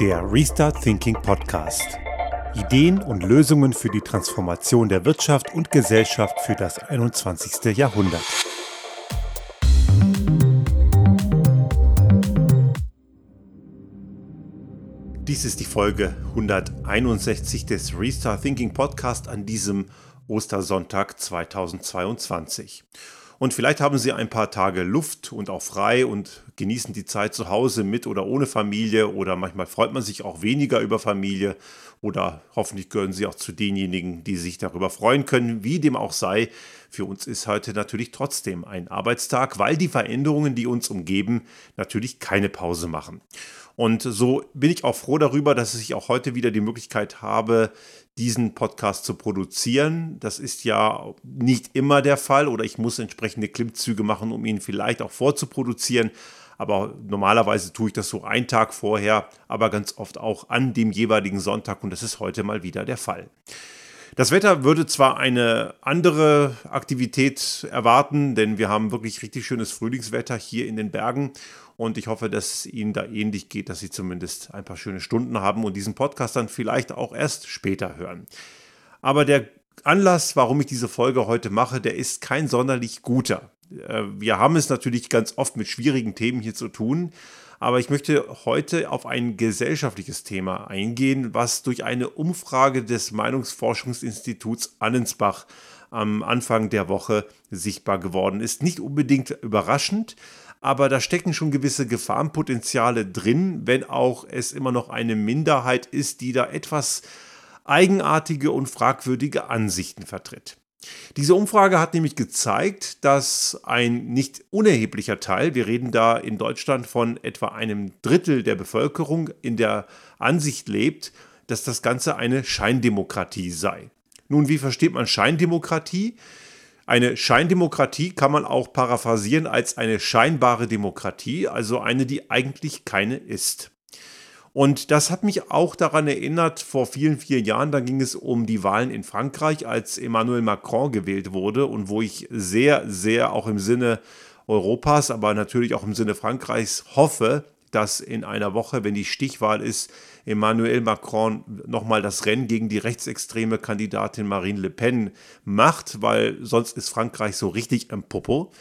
Der Restart Thinking Podcast. Ideen und Lösungen für die Transformation der Wirtschaft und Gesellschaft für das 21. Jahrhundert. Dies ist die Folge 161 des Restart Thinking Podcast an diesem Ostersonntag 2022. Und vielleicht haben Sie ein paar Tage Luft und auch frei und genießen die Zeit zu Hause mit oder ohne Familie oder manchmal freut man sich auch weniger über Familie oder hoffentlich gehören Sie auch zu denjenigen, die sich darüber freuen können, wie dem auch sei. Für uns ist heute natürlich trotzdem ein Arbeitstag, weil die Veränderungen, die uns umgeben, natürlich keine Pause machen. Und so bin ich auch froh darüber, dass ich auch heute wieder die Möglichkeit habe, diesen Podcast zu produzieren. Das ist ja nicht immer der Fall oder ich muss entsprechende Klimmzüge machen, um ihn vielleicht auch vorzuproduzieren. Aber normalerweise tue ich das so einen Tag vorher, aber ganz oft auch an dem jeweiligen Sonntag und das ist heute mal wieder der Fall. Das Wetter würde zwar eine andere Aktivität erwarten, denn wir haben wirklich richtig schönes Frühlingswetter hier in den Bergen und ich hoffe, dass es Ihnen da ähnlich geht, dass Sie zumindest ein paar schöne Stunden haben und diesen Podcast dann vielleicht auch erst später hören. Aber der Anlass, warum ich diese Folge heute mache, der ist kein sonderlich guter. Äh, wir haben es natürlich ganz oft mit schwierigen Themen hier zu tun, aber ich möchte heute auf ein gesellschaftliches Thema eingehen, was durch eine Umfrage des Meinungsforschungsinstituts Annensbach am Anfang der Woche sichtbar geworden ist. Nicht unbedingt überraschend, aber da stecken schon gewisse Gefahrenpotenziale drin, wenn auch es immer noch eine Minderheit ist, die da etwas eigenartige und fragwürdige Ansichten vertritt. Diese Umfrage hat nämlich gezeigt, dass ein nicht unerheblicher Teil, wir reden da in Deutschland von etwa einem Drittel der Bevölkerung, in der Ansicht lebt, dass das Ganze eine Scheindemokratie sei. Nun, wie versteht man Scheindemokratie? Eine Scheindemokratie kann man auch paraphrasieren als eine scheinbare Demokratie, also eine, die eigentlich keine ist. Und das hat mich auch daran erinnert, vor vielen, vielen Jahren, da ging es um die Wahlen in Frankreich, als Emmanuel Macron gewählt wurde und wo ich sehr, sehr auch im Sinne Europas, aber natürlich auch im Sinne Frankreichs hoffe, dass in einer Woche, wenn die Stichwahl ist, Emmanuel Macron nochmal das Rennen gegen die rechtsextreme Kandidatin Marine Le Pen macht, weil sonst ist Frankreich so richtig im Popo.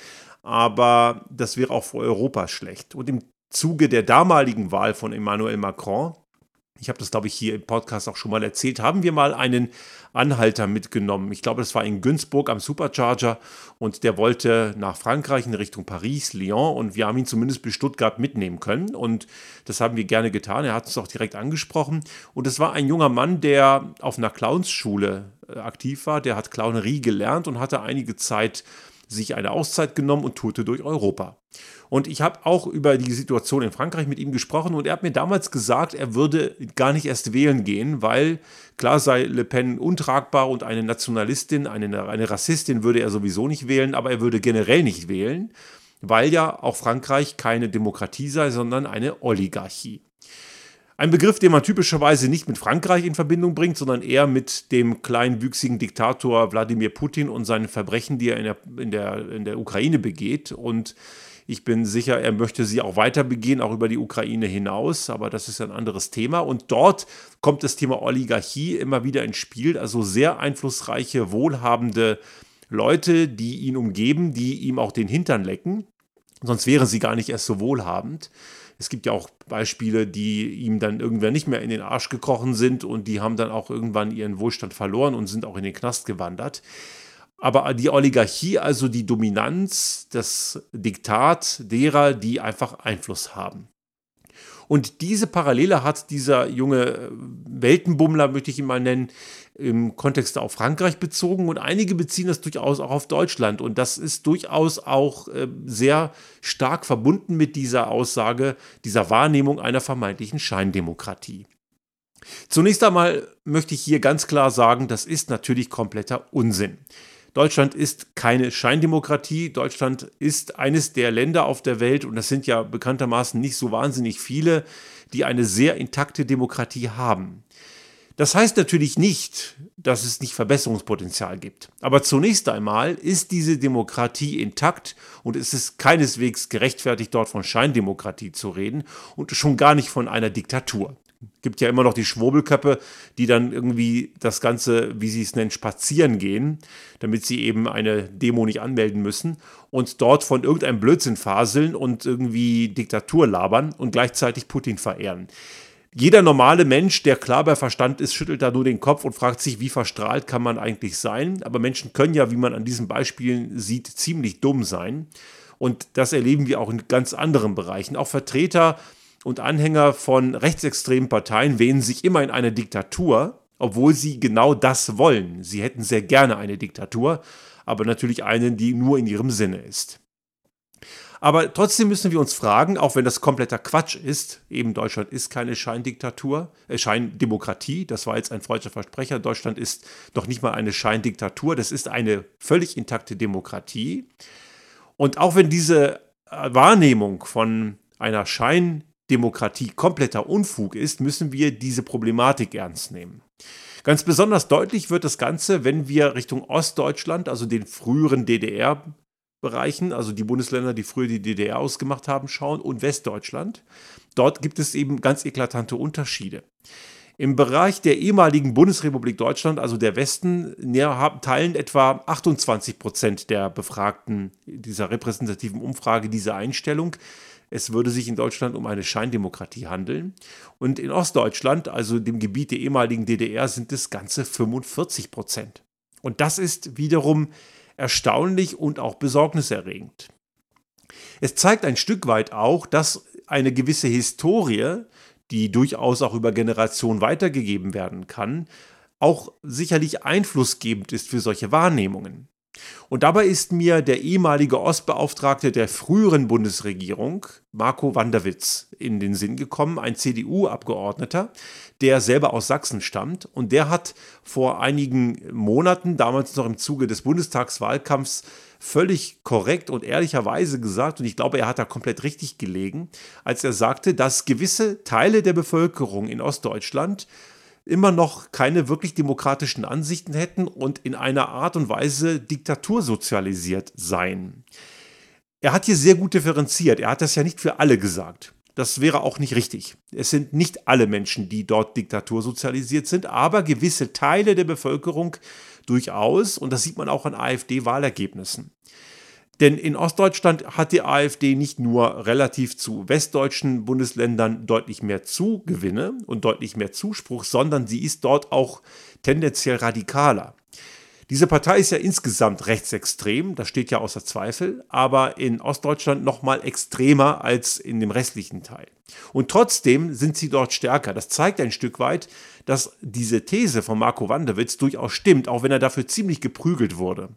Aber das wäre auch für Europa schlecht. Und im Zuge der damaligen Wahl von Emmanuel Macron ich habe das, glaube ich, hier im Podcast auch schon mal erzählt, haben wir mal einen Anhalter mitgenommen. Ich glaube, das war in Günzburg am Supercharger und der wollte nach Frankreich in Richtung Paris, Lyon und wir haben ihn zumindest bis Stuttgart mitnehmen können und das haben wir gerne getan. Er hat uns auch direkt angesprochen und es war ein junger Mann, der auf einer Clownsschule äh, aktiv war. Der hat Clownerie gelernt und hatte einige Zeit sich eine Auszeit genommen und tourte durch Europa. Und ich habe auch über die Situation in Frankreich mit ihm gesprochen und er hat mir damals gesagt, er würde gar nicht erst wählen gehen, weil klar sei Le Pen untragbar und eine Nationalistin, eine, eine Rassistin würde er sowieso nicht wählen, aber er würde generell nicht wählen, weil ja auch Frankreich keine Demokratie sei, sondern eine Oligarchie. Ein Begriff, den man typischerweise nicht mit Frankreich in Verbindung bringt, sondern eher mit dem kleinwüchsigen Diktator Wladimir Putin und seinen Verbrechen, die er in der, in der, in der Ukraine begeht. Und ich bin sicher, er möchte sie auch weiter begehen, auch über die Ukraine hinaus, aber das ist ein anderes Thema. Und dort kommt das Thema Oligarchie immer wieder ins Spiel, also sehr einflussreiche, wohlhabende Leute, die ihn umgeben, die ihm auch den Hintern lecken. Sonst wären sie gar nicht erst so wohlhabend. Es gibt ja auch Beispiele, die ihm dann irgendwann nicht mehr in den Arsch gekrochen sind und die haben dann auch irgendwann ihren Wohlstand verloren und sind auch in den Knast gewandert. Aber die Oligarchie, also die Dominanz, das Diktat derer, die einfach Einfluss haben. Und diese Parallele hat dieser junge äh, Weltenbummler, möchte ich ihn mal nennen, im Kontext auf Frankreich bezogen und einige beziehen das durchaus auch auf Deutschland. Und das ist durchaus auch äh, sehr stark verbunden mit dieser Aussage, dieser Wahrnehmung einer vermeintlichen Scheindemokratie. Zunächst einmal möchte ich hier ganz klar sagen, das ist natürlich kompletter Unsinn. Deutschland ist keine Scheindemokratie. Deutschland ist eines der Länder auf der Welt, und das sind ja bekanntermaßen nicht so wahnsinnig viele, die eine sehr intakte Demokratie haben. Das heißt natürlich nicht, dass es nicht Verbesserungspotenzial gibt. Aber zunächst einmal ist diese Demokratie intakt und es ist keineswegs gerechtfertigt, dort von Scheindemokratie zu reden und schon gar nicht von einer Diktatur. Gibt ja immer noch die Schwurbelköppe, die dann irgendwie das Ganze, wie sie es nennen, spazieren gehen, damit sie eben eine Demo nicht anmelden müssen und dort von irgendeinem Blödsinn faseln und irgendwie Diktatur labern und gleichzeitig Putin verehren. Jeder normale Mensch, der klar bei Verstand ist, schüttelt da nur den Kopf und fragt sich, wie verstrahlt kann man eigentlich sein. Aber Menschen können ja, wie man an diesen Beispielen sieht, ziemlich dumm sein. Und das erleben wir auch in ganz anderen Bereichen. Auch Vertreter und Anhänger von rechtsextremen Parteien wähnen sich immer in eine Diktatur, obwohl sie genau das wollen. Sie hätten sehr gerne eine Diktatur, aber natürlich eine, die nur in ihrem Sinne ist. Aber trotzdem müssen wir uns fragen, auch wenn das kompletter Quatsch ist, eben Deutschland ist keine Scheindiktatur, äh, Scheindemokratie, das war jetzt ein freudscher Versprecher, Deutschland ist doch nicht mal eine Scheindiktatur, das ist eine völlig intakte Demokratie. Und auch wenn diese äh, Wahrnehmung von einer Scheindemokratie kompletter Unfug ist, müssen wir diese Problematik ernst nehmen. Ganz besonders deutlich wird das Ganze, wenn wir Richtung Ostdeutschland, also den früheren DDR, Bereichen, also die Bundesländer, die früher die DDR ausgemacht haben, schauen und Westdeutschland. Dort gibt es eben ganz eklatante Unterschiede. Im Bereich der ehemaligen Bundesrepublik Deutschland, also der Westen, teilen etwa 28 Prozent der Befragten dieser repräsentativen Umfrage diese Einstellung. Es würde sich in Deutschland um eine Scheindemokratie handeln. Und in Ostdeutschland, also dem Gebiet der ehemaligen DDR, sind es ganze 45 Prozent. Und das ist wiederum erstaunlich und auch besorgniserregend. Es zeigt ein Stück weit auch, dass eine gewisse Historie, die durchaus auch über Generationen weitergegeben werden kann, auch sicherlich einflussgebend ist für solche Wahrnehmungen. Und dabei ist mir der ehemalige Ostbeauftragte der früheren Bundesregierung, Marco Wanderwitz, in den Sinn gekommen, ein CDU-Abgeordneter, der selber aus Sachsen stammt. Und der hat vor einigen Monaten, damals noch im Zuge des Bundestagswahlkampfs, völlig korrekt und ehrlicherweise gesagt, und ich glaube, er hat da komplett richtig gelegen, als er sagte, dass gewisse Teile der Bevölkerung in Ostdeutschland immer noch keine wirklich demokratischen Ansichten hätten und in einer Art und Weise diktatursozialisiert seien. Er hat hier sehr gut differenziert. Er hat das ja nicht für alle gesagt. Das wäre auch nicht richtig. Es sind nicht alle Menschen, die dort diktatursozialisiert sind, aber gewisse Teile der Bevölkerung durchaus. Und das sieht man auch an AfD-Wahlergebnissen. Denn in Ostdeutschland hat die AfD nicht nur relativ zu westdeutschen Bundesländern deutlich mehr Zugewinne und deutlich mehr Zuspruch, sondern sie ist dort auch tendenziell radikaler. Diese Partei ist ja insgesamt rechtsextrem, das steht ja außer Zweifel, aber in Ostdeutschland noch mal extremer als in dem restlichen Teil. Und trotzdem sind sie dort stärker. Das zeigt ein Stück weit, dass diese These von Marco Wanderwitz durchaus stimmt, auch wenn er dafür ziemlich geprügelt wurde.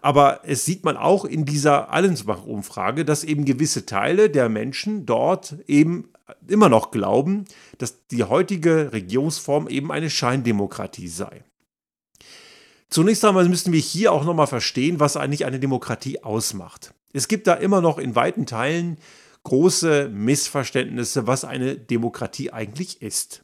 Aber es sieht man auch in dieser Allensbach-Umfrage, dass eben gewisse Teile der Menschen dort eben immer noch glauben, dass die heutige Regierungsform eben eine Scheindemokratie sei. Zunächst einmal müssen wir hier auch nochmal verstehen, was eigentlich eine Demokratie ausmacht. Es gibt da immer noch in weiten Teilen große Missverständnisse, was eine Demokratie eigentlich ist.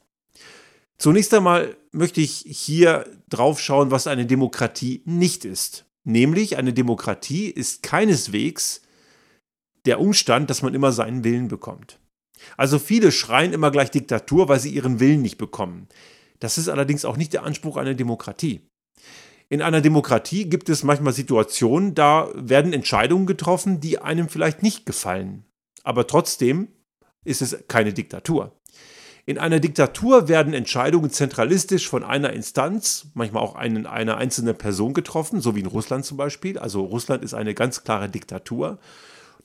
Zunächst einmal möchte ich hier drauf schauen, was eine Demokratie nicht ist. Nämlich eine Demokratie ist keineswegs der Umstand, dass man immer seinen Willen bekommt. Also viele schreien immer gleich Diktatur, weil sie ihren Willen nicht bekommen. Das ist allerdings auch nicht der Anspruch einer Demokratie. In einer Demokratie gibt es manchmal Situationen, da werden Entscheidungen getroffen, die einem vielleicht nicht gefallen. Aber trotzdem ist es keine Diktatur. In einer Diktatur werden Entscheidungen zentralistisch von einer Instanz, manchmal auch einen, einer einzelnen Person getroffen, so wie in Russland zum Beispiel. Also Russland ist eine ganz klare Diktatur.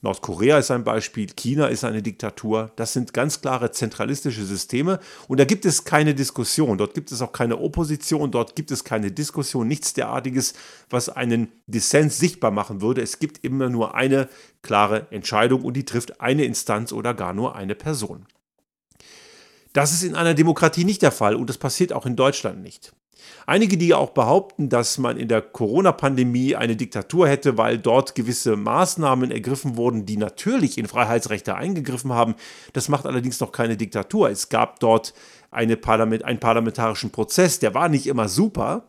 Nordkorea ist ein Beispiel, China ist eine Diktatur. Das sind ganz klare zentralistische Systeme und da gibt es keine Diskussion. Dort gibt es auch keine Opposition, dort gibt es keine Diskussion, nichts derartiges, was einen Dissens sichtbar machen würde. Es gibt immer nur eine klare Entscheidung und die trifft eine Instanz oder gar nur eine Person. Das ist in einer Demokratie nicht der Fall und das passiert auch in Deutschland nicht. Einige, die auch behaupten, dass man in der Corona-Pandemie eine Diktatur hätte, weil dort gewisse Maßnahmen ergriffen wurden, die natürlich in Freiheitsrechte eingegriffen haben, das macht allerdings noch keine Diktatur. Es gab dort eine Parlament, einen parlamentarischen Prozess, der war nicht immer super.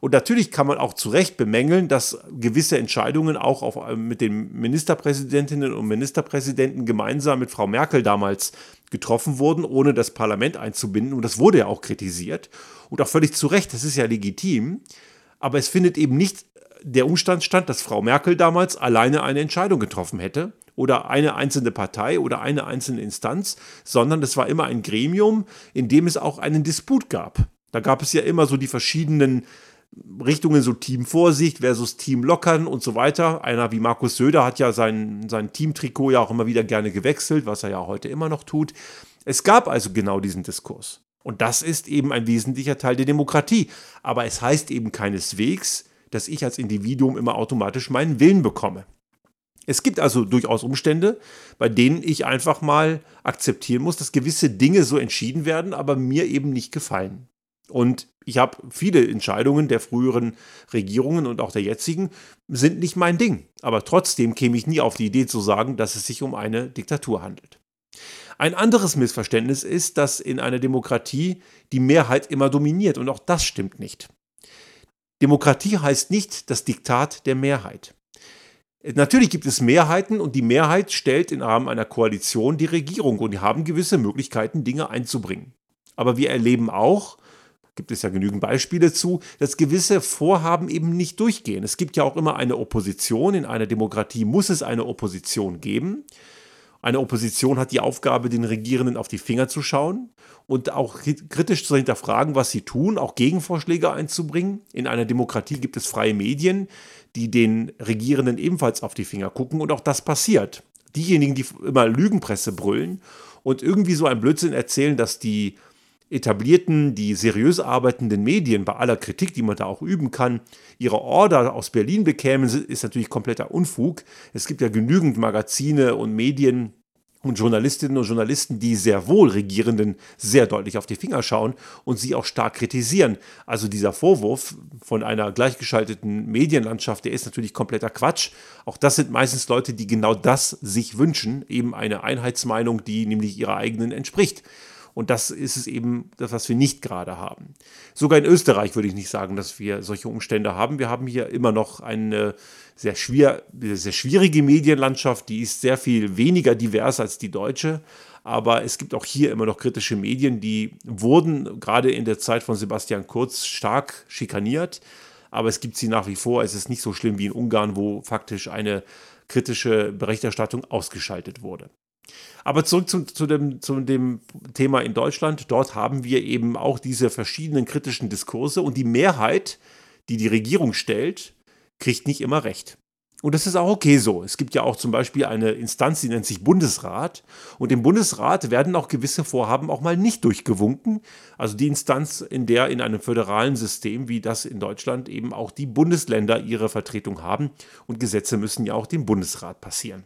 Und natürlich kann man auch zu Recht bemängeln, dass gewisse Entscheidungen auch auf, mit den Ministerpräsidentinnen und Ministerpräsidenten gemeinsam mit Frau Merkel damals getroffen wurden, ohne das Parlament einzubinden. Und das wurde ja auch kritisiert. Und auch völlig zu Recht, das ist ja legitim. Aber es findet eben nicht der Umstand stand, dass Frau Merkel damals alleine eine Entscheidung getroffen hätte oder eine einzelne Partei oder eine einzelne Instanz, sondern es war immer ein Gremium, in dem es auch einen Disput gab. Da gab es ja immer so die verschiedenen Richtungen, so Team Vorsicht versus Team Lockern und so weiter. Einer wie Markus Söder hat ja sein, sein Teamtrikot ja auch immer wieder gerne gewechselt, was er ja heute immer noch tut. Es gab also genau diesen Diskurs. Und das ist eben ein wesentlicher Teil der Demokratie. Aber es heißt eben keineswegs, dass ich als Individuum immer automatisch meinen Willen bekomme. Es gibt also durchaus Umstände, bei denen ich einfach mal akzeptieren muss, dass gewisse Dinge so entschieden werden, aber mir eben nicht gefallen. Und ich habe viele Entscheidungen der früheren Regierungen und auch der jetzigen sind nicht mein Ding. Aber trotzdem käme ich nie auf die Idee zu sagen, dass es sich um eine Diktatur handelt. Ein anderes Missverständnis ist, dass in einer Demokratie die Mehrheit immer dominiert und auch das stimmt nicht. Demokratie heißt nicht das Diktat der Mehrheit. Natürlich gibt es Mehrheiten und die Mehrheit stellt im Rahmen einer Koalition die Regierung und die haben gewisse Möglichkeiten, Dinge einzubringen. Aber wir erleben auch, gibt es ja genügend Beispiele zu, dass gewisse Vorhaben eben nicht durchgehen. Es gibt ja auch immer eine Opposition. In einer Demokratie muss es eine Opposition geben. Eine Opposition hat die Aufgabe, den Regierenden auf die Finger zu schauen und auch kritisch zu hinterfragen, was sie tun, auch Gegenvorschläge einzubringen. In einer Demokratie gibt es freie Medien, die den Regierenden ebenfalls auf die Finger gucken und auch das passiert. Diejenigen, die immer Lügenpresse brüllen und irgendwie so ein Blödsinn erzählen, dass die etablierten, die seriös arbeitenden Medien bei aller Kritik, die man da auch üben kann, ihre Order aus Berlin bekämen, ist natürlich kompletter Unfug. Es gibt ja genügend Magazine und Medien, Journalistinnen und Journalisten, die sehr wohl Regierenden sehr deutlich auf die Finger schauen und sie auch stark kritisieren. Also dieser Vorwurf von einer gleichgeschalteten Medienlandschaft, der ist natürlich kompletter Quatsch. Auch das sind meistens Leute, die genau das sich wünschen, eben eine Einheitsmeinung, die nämlich ihrer eigenen entspricht. Und das ist es eben, das, was wir nicht gerade haben. Sogar in Österreich würde ich nicht sagen, dass wir solche Umstände haben. Wir haben hier immer noch eine sehr, schwer, sehr schwierige Medienlandschaft, die ist sehr viel weniger divers als die deutsche. Aber es gibt auch hier immer noch kritische Medien, die wurden gerade in der Zeit von Sebastian Kurz stark schikaniert. Aber es gibt sie nach wie vor. Es ist nicht so schlimm wie in Ungarn, wo faktisch eine kritische Berichterstattung ausgeschaltet wurde. Aber zurück zu, zu, dem, zu dem Thema in Deutschland. Dort haben wir eben auch diese verschiedenen kritischen Diskurse und die Mehrheit, die die Regierung stellt, kriegt nicht immer recht. Und das ist auch okay so. Es gibt ja auch zum Beispiel eine Instanz, die nennt sich Bundesrat. Und im Bundesrat werden auch gewisse Vorhaben auch mal nicht durchgewunken. Also die Instanz, in der in einem föderalen System wie das in Deutschland eben auch die Bundesländer ihre Vertretung haben. Und Gesetze müssen ja auch dem Bundesrat passieren.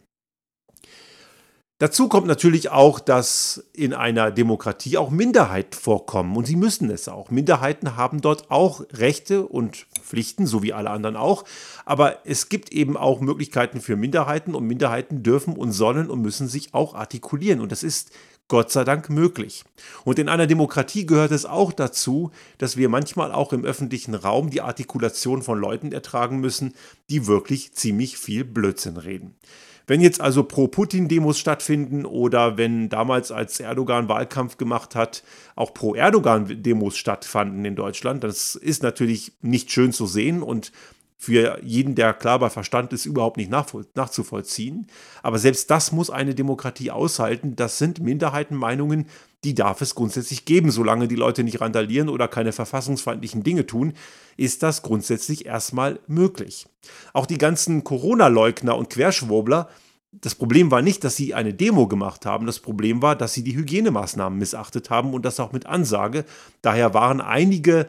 Dazu kommt natürlich auch, dass in einer Demokratie auch Minderheiten vorkommen und sie müssen es auch. Minderheiten haben dort auch Rechte und Pflichten, so wie alle anderen auch. Aber es gibt eben auch Möglichkeiten für Minderheiten und Minderheiten dürfen und sollen und müssen sich auch artikulieren. Und das ist Gott sei Dank möglich. Und in einer Demokratie gehört es auch dazu, dass wir manchmal auch im öffentlichen Raum die Artikulation von Leuten ertragen müssen, die wirklich ziemlich viel Blödsinn reden. Wenn jetzt also Pro-Putin-Demos stattfinden oder wenn damals, als Erdogan Wahlkampf gemacht hat, auch Pro-Erdogan-Demos stattfanden in Deutschland, das ist natürlich nicht schön zu sehen und für jeden, der klar bei Verstand ist, überhaupt nicht nachzuvollziehen. Aber selbst das muss eine Demokratie aushalten. Das sind Minderheitenmeinungen, die darf es grundsätzlich geben. Solange die Leute nicht randalieren oder keine verfassungsfeindlichen Dinge tun, ist das grundsätzlich erstmal möglich. Auch die ganzen Corona-Leugner und Querschwurbler das Problem war nicht, dass sie eine Demo gemacht haben. Das Problem war, dass sie die Hygienemaßnahmen missachtet haben und das auch mit Ansage. Daher waren einige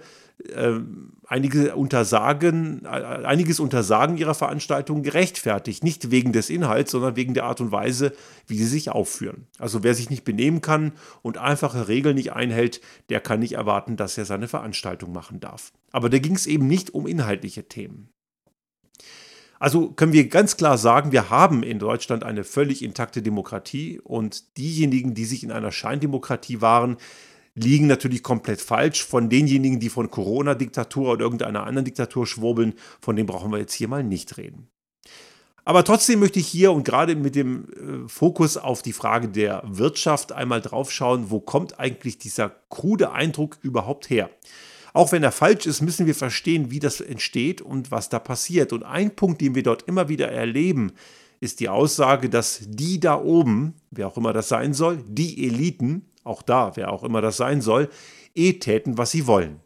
einige Untersagen, äh, einiges Untersagen ihrer Veranstaltung gerechtfertigt. Nicht wegen des Inhalts, sondern wegen der Art und Weise, wie sie sich aufführen. Also wer sich nicht benehmen kann und einfache Regeln nicht einhält, der kann nicht erwarten, dass er seine Veranstaltung machen darf. Aber da ging es eben nicht um inhaltliche Themen. Also können wir ganz klar sagen, wir haben in Deutschland eine völlig intakte Demokratie und diejenigen, die sich in einer Scheindemokratie waren, liegen natürlich komplett falsch. Von denjenigen, die von Corona-Diktatur oder irgendeiner anderen Diktatur schwurbeln, von denen brauchen wir jetzt hier mal nicht reden. Aber trotzdem möchte ich hier und gerade mit dem äh, Fokus auf die Frage der Wirtschaft einmal draufschauen, wo kommt eigentlich dieser krude Eindruck überhaupt her? Auch wenn er falsch ist, müssen wir verstehen, wie das entsteht und was da passiert. Und ein Punkt, den wir dort immer wieder erleben, ist die Aussage, dass die da oben, wer auch immer das sein soll, die Eliten, auch da, wer auch immer das sein soll, eh täten, was sie wollen.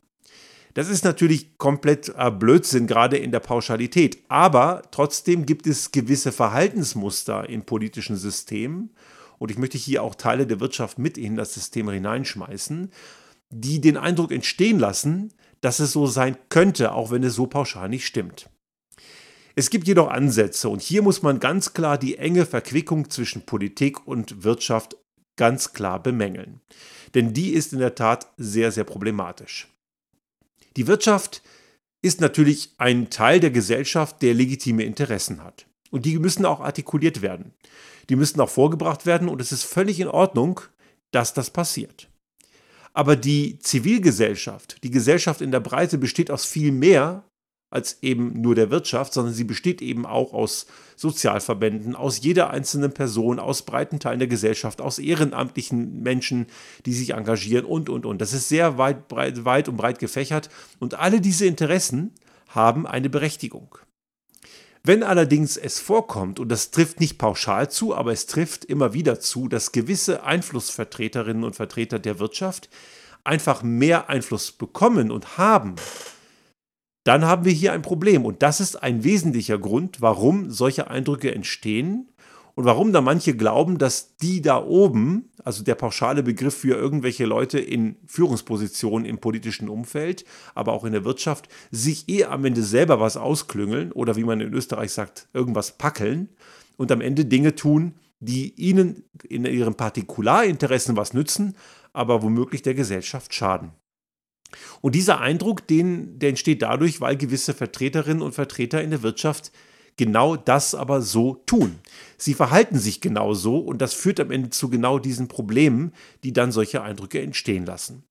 Das ist natürlich komplett Blödsinn, gerade in der Pauschalität. Aber trotzdem gibt es gewisse Verhaltensmuster in politischen Systemen. Und ich möchte hier auch Teile der Wirtschaft mit in das System hineinschmeißen, die den Eindruck entstehen lassen, dass es so sein könnte, auch wenn es so pauschal nicht stimmt. Es gibt jedoch Ansätze und hier muss man ganz klar die enge Verquickung zwischen Politik und Wirtschaft ganz klar bemängeln. Denn die ist in der Tat sehr, sehr problematisch. Die Wirtschaft ist natürlich ein Teil der Gesellschaft, der legitime Interessen hat. Und die müssen auch artikuliert werden. Die müssen auch vorgebracht werden und es ist völlig in Ordnung, dass das passiert. Aber die Zivilgesellschaft, die Gesellschaft in der Breite besteht aus viel mehr als eben nur der Wirtschaft, sondern sie besteht eben auch aus Sozialverbänden, aus jeder einzelnen Person, aus breiten Teilen der Gesellschaft, aus ehrenamtlichen Menschen, die sich engagieren und, und, und. Das ist sehr weit, breit, weit und breit gefächert und alle diese Interessen haben eine Berechtigung. Wenn allerdings es vorkommt, und das trifft nicht pauschal zu, aber es trifft immer wieder zu, dass gewisse Einflussvertreterinnen und Vertreter der Wirtschaft einfach mehr Einfluss bekommen und haben dann haben wir hier ein Problem. Und das ist ein wesentlicher Grund, warum solche Eindrücke entstehen und warum da manche glauben, dass die da oben, also der pauschale Begriff für irgendwelche Leute in Führungspositionen im politischen Umfeld, aber auch in der Wirtschaft, sich eh am Ende selber was ausklüngeln oder wie man in Österreich sagt, irgendwas packeln und am Ende Dinge tun, die ihnen in ihren Partikularinteressen was nützen, aber womöglich der Gesellschaft schaden. Und dieser Eindruck, den, der entsteht dadurch, weil gewisse Vertreterinnen und Vertreter in der Wirtschaft genau das aber so tun. Sie verhalten sich genau so und das führt am Ende zu genau diesen Problemen, die dann solche Eindrücke entstehen lassen.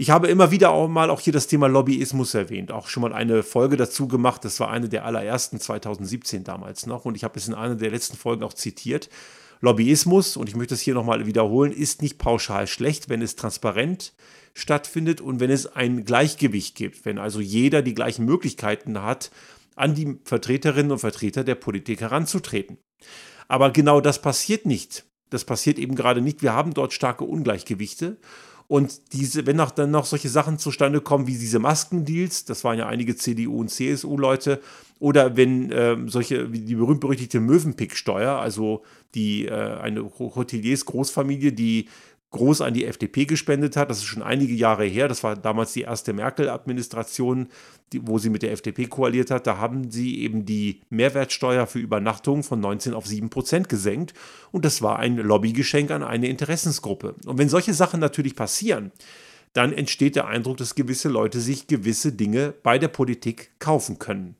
Ich habe immer wieder auch mal auch hier das Thema Lobbyismus erwähnt, auch schon mal eine Folge dazu gemacht. Das war eine der allerersten 2017 damals noch und ich habe es in einer der letzten Folgen auch zitiert. Lobbyismus, und ich möchte es hier nochmal wiederholen, ist nicht pauschal schlecht, wenn es transparent stattfindet und wenn es ein Gleichgewicht gibt, wenn also jeder die gleichen Möglichkeiten hat, an die Vertreterinnen und Vertreter der Politik heranzutreten. Aber genau das passiert nicht. Das passiert eben gerade nicht. Wir haben dort starke Ungleichgewichte. Und diese, wenn auch dann noch solche Sachen zustande kommen wie diese Maskendeals, das waren ja einige CDU- und CSU-Leute, oder wenn äh, solche, wie die berühmt-berüchtigte Möwenpick-Steuer, also die äh, eine Hoteliers Großfamilie, die groß an die FDP gespendet hat. Das ist schon einige Jahre her. Das war damals die erste Merkel-Administration, wo sie mit der FDP koaliert hat. Da haben sie eben die Mehrwertsteuer für Übernachtungen von 19 auf 7 Prozent gesenkt. Und das war ein Lobbygeschenk an eine Interessensgruppe. Und wenn solche Sachen natürlich passieren, dann entsteht der Eindruck, dass gewisse Leute sich gewisse Dinge bei der Politik kaufen können.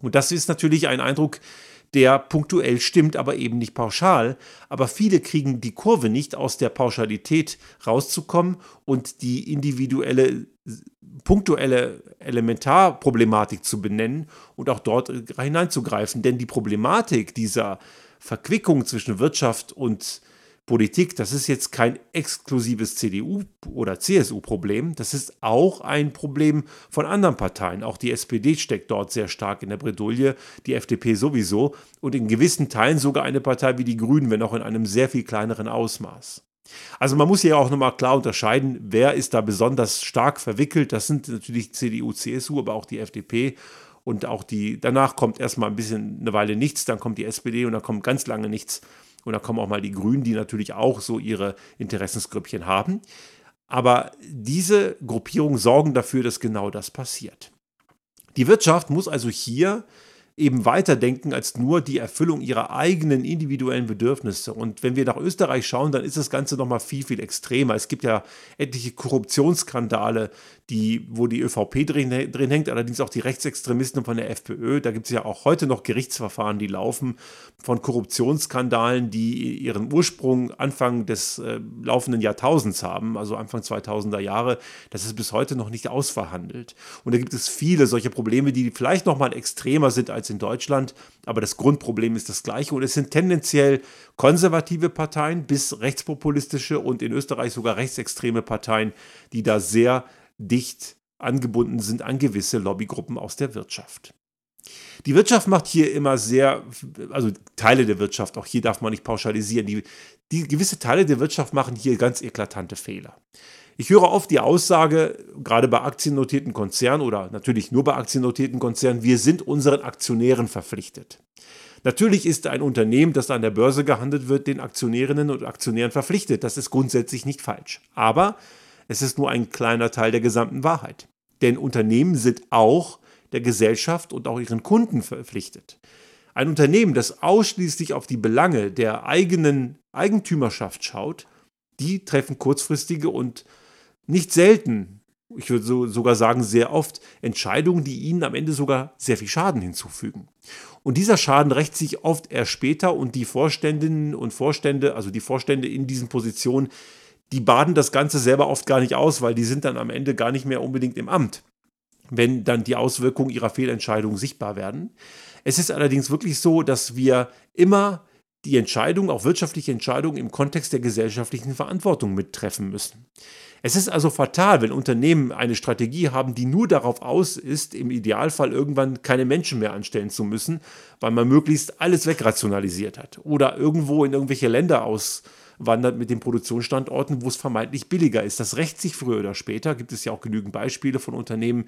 Und das ist natürlich ein Eindruck, der punktuell stimmt, aber eben nicht pauschal. Aber viele kriegen die Kurve nicht, aus der Pauschalität rauszukommen und die individuelle, punktuelle Elementarproblematik zu benennen und auch dort hineinzugreifen. Denn die Problematik dieser Verquickung zwischen Wirtschaft und Politik, das ist jetzt kein exklusives CDU- oder CSU-Problem, das ist auch ein Problem von anderen Parteien. Auch die SPD steckt dort sehr stark in der Bredouille, die FDP sowieso und in gewissen Teilen sogar eine Partei wie die Grünen, wenn auch in einem sehr viel kleineren Ausmaß. Also man muss hier auch nochmal klar unterscheiden, wer ist da besonders stark verwickelt. Das sind natürlich CDU, CSU, aber auch die FDP und auch die, danach kommt erstmal ein bisschen eine Weile nichts, dann kommt die SPD und dann kommt ganz lange nichts. Und da kommen auch mal die Grünen, die natürlich auch so ihre Interessensgrüppchen haben. Aber diese Gruppierungen sorgen dafür, dass genau das passiert. Die Wirtschaft muss also hier eben weiterdenken als nur die Erfüllung ihrer eigenen individuellen Bedürfnisse. Und wenn wir nach Österreich schauen, dann ist das Ganze nochmal viel, viel extremer. Es gibt ja etliche Korruptionsskandale, die, wo die ÖVP drin, drin hängt, allerdings auch die Rechtsextremisten von der FPÖ. Da gibt es ja auch heute noch Gerichtsverfahren, die laufen von Korruptionsskandalen, die ihren Ursprung Anfang des äh, laufenden Jahrtausends haben, also Anfang 2000er Jahre. Das ist bis heute noch nicht ausverhandelt. Und da gibt es viele solche Probleme, die vielleicht noch mal extremer sind als in Deutschland, aber das Grundproblem ist das gleiche und es sind tendenziell konservative Parteien bis rechtspopulistische und in Österreich sogar rechtsextreme Parteien, die da sehr dicht angebunden sind an gewisse Lobbygruppen aus der Wirtschaft. Die Wirtschaft macht hier immer sehr, also Teile der Wirtschaft, auch hier darf man nicht pauschalisieren, die, die gewisse Teile der Wirtschaft machen hier ganz eklatante Fehler. Ich höre oft die Aussage, gerade bei aktiennotierten Konzernen oder natürlich nur bei aktiennotierten Konzernen, wir sind unseren Aktionären verpflichtet. Natürlich ist ein Unternehmen, das an der Börse gehandelt wird, den Aktionärinnen und Aktionären verpflichtet. Das ist grundsätzlich nicht falsch. Aber es ist nur ein kleiner Teil der gesamten Wahrheit. Denn Unternehmen sind auch der Gesellschaft und auch ihren Kunden verpflichtet. Ein Unternehmen, das ausschließlich auf die Belange der eigenen Eigentümerschaft schaut, die treffen kurzfristige und nicht selten, ich würde so, sogar sagen sehr oft, Entscheidungen, die ihnen am Ende sogar sehr viel Schaden hinzufügen. Und dieser Schaden rächt sich oft erst später und die Vorständinnen und Vorstände, also die Vorstände in diesen Positionen, die baden das Ganze selber oft gar nicht aus, weil die sind dann am Ende gar nicht mehr unbedingt im Amt, wenn dann die Auswirkungen ihrer Fehlentscheidungen sichtbar werden. Es ist allerdings wirklich so, dass wir immer die Entscheidung, auch wirtschaftliche Entscheidungen im Kontext der gesellschaftlichen Verantwortung mittreffen müssen. Es ist also fatal, wenn Unternehmen eine Strategie haben, die nur darauf aus ist, im Idealfall irgendwann keine Menschen mehr anstellen zu müssen, weil man möglichst alles wegrationalisiert hat oder irgendwo in irgendwelche Länder aus, wandert mit den Produktionsstandorten, wo es vermeintlich billiger ist. Das rächt sich früher oder später. Gibt es ja auch genügend Beispiele von Unternehmen,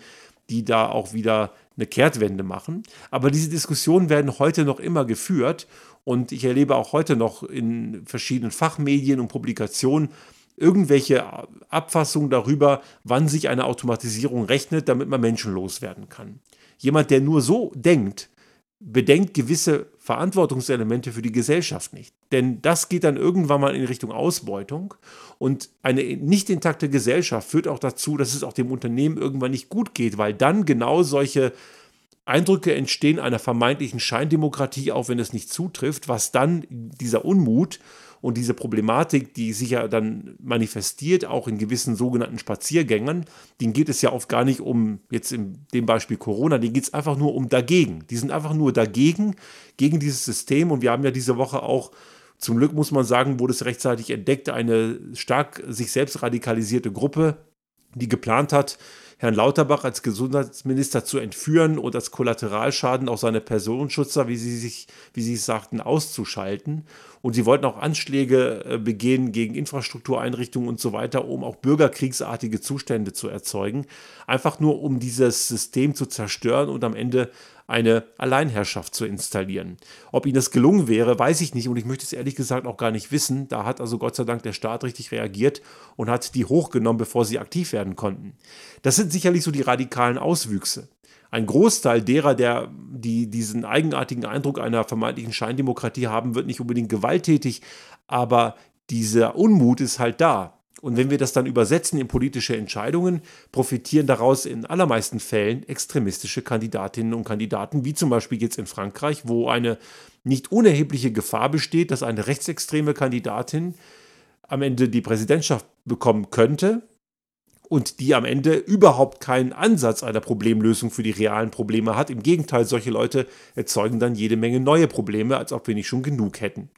die da auch wieder eine Kehrtwende machen. Aber diese Diskussionen werden heute noch immer geführt und ich erlebe auch heute noch in verschiedenen Fachmedien und Publikationen irgendwelche Abfassungen darüber, wann sich eine Automatisierung rechnet, damit man menschenlos werden kann. Jemand, der nur so denkt, bedenkt gewisse Verantwortungselemente für die Gesellschaft nicht. Denn das geht dann irgendwann mal in Richtung Ausbeutung. Und eine nicht intakte Gesellschaft führt auch dazu, dass es auch dem Unternehmen irgendwann nicht gut geht, weil dann genau solche Eindrücke entstehen einer vermeintlichen Scheindemokratie, auch wenn es nicht zutrifft, was dann dieser Unmut und diese Problematik, die sich ja dann manifestiert, auch in gewissen sogenannten Spaziergängern, denen geht es ja oft gar nicht um, jetzt in dem Beispiel Corona, denen geht es einfach nur um dagegen. Die sind einfach nur dagegen, gegen dieses System. Und wir haben ja diese Woche auch zum Glück muss man sagen, wurde es rechtzeitig entdeckt, eine stark sich selbst radikalisierte Gruppe, die geplant hat, Herrn Lauterbach als Gesundheitsminister zu entführen und als Kollateralschaden auch seine Personenschützer, wie sie sich, wie sie sagten, auszuschalten. Und sie wollten auch Anschläge äh, begehen gegen Infrastruktureinrichtungen und so weiter, um auch bürgerkriegsartige Zustände zu erzeugen. Einfach nur, um dieses System zu zerstören und am Ende eine Alleinherrschaft zu installieren. Ob ihnen das gelungen wäre, weiß ich nicht und ich möchte es ehrlich gesagt auch gar nicht wissen. Da hat also Gott sei Dank der Staat richtig reagiert und hat die hochgenommen, bevor sie aktiv werden konnten. Das sind sicherlich so die radikalen Auswüchse. Ein Großteil derer, der, die diesen eigenartigen Eindruck einer vermeintlichen Scheindemokratie haben, wird nicht unbedingt gewalttätig, aber dieser Unmut ist halt da. Und wenn wir das dann übersetzen in politische Entscheidungen, profitieren daraus in allermeisten Fällen extremistische Kandidatinnen und Kandidaten, wie zum Beispiel jetzt in Frankreich, wo eine nicht unerhebliche Gefahr besteht, dass eine rechtsextreme Kandidatin am Ende die Präsidentschaft bekommen könnte und die am Ende überhaupt keinen Ansatz einer Problemlösung für die realen Probleme hat. Im Gegenteil, solche Leute erzeugen dann jede Menge neue Probleme, als ob wir nicht schon genug hätten.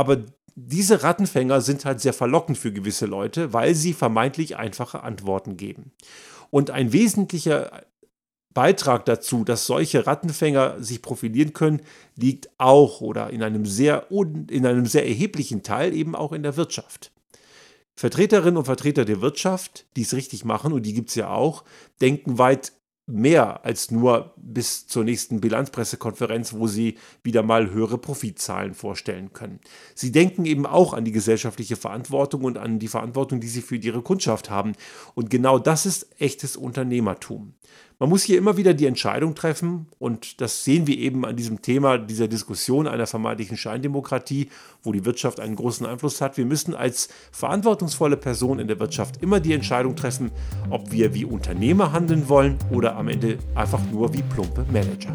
Aber diese Rattenfänger sind halt sehr verlockend für gewisse Leute, weil sie vermeintlich einfache Antworten geben. Und ein wesentlicher Beitrag dazu, dass solche Rattenfänger sich profilieren können, liegt auch oder in einem sehr, in einem sehr erheblichen Teil eben auch in der Wirtschaft. Vertreterinnen und Vertreter der Wirtschaft, die es richtig machen, und die gibt es ja auch, denken weit mehr als nur bis zur nächsten Bilanzpressekonferenz, wo sie wieder mal höhere Profitzahlen vorstellen können. Sie denken eben auch an die gesellschaftliche Verantwortung und an die Verantwortung, die sie für ihre Kundschaft haben. Und genau das ist echtes Unternehmertum. Man muss hier immer wieder die Entscheidung treffen, und das sehen wir eben an diesem Thema dieser Diskussion einer vermeintlichen Scheindemokratie, wo die Wirtschaft einen großen Einfluss hat. Wir müssen als verantwortungsvolle Person in der Wirtschaft immer die Entscheidung treffen, ob wir wie Unternehmer handeln wollen oder am Ende einfach nur wie plumpe Manager.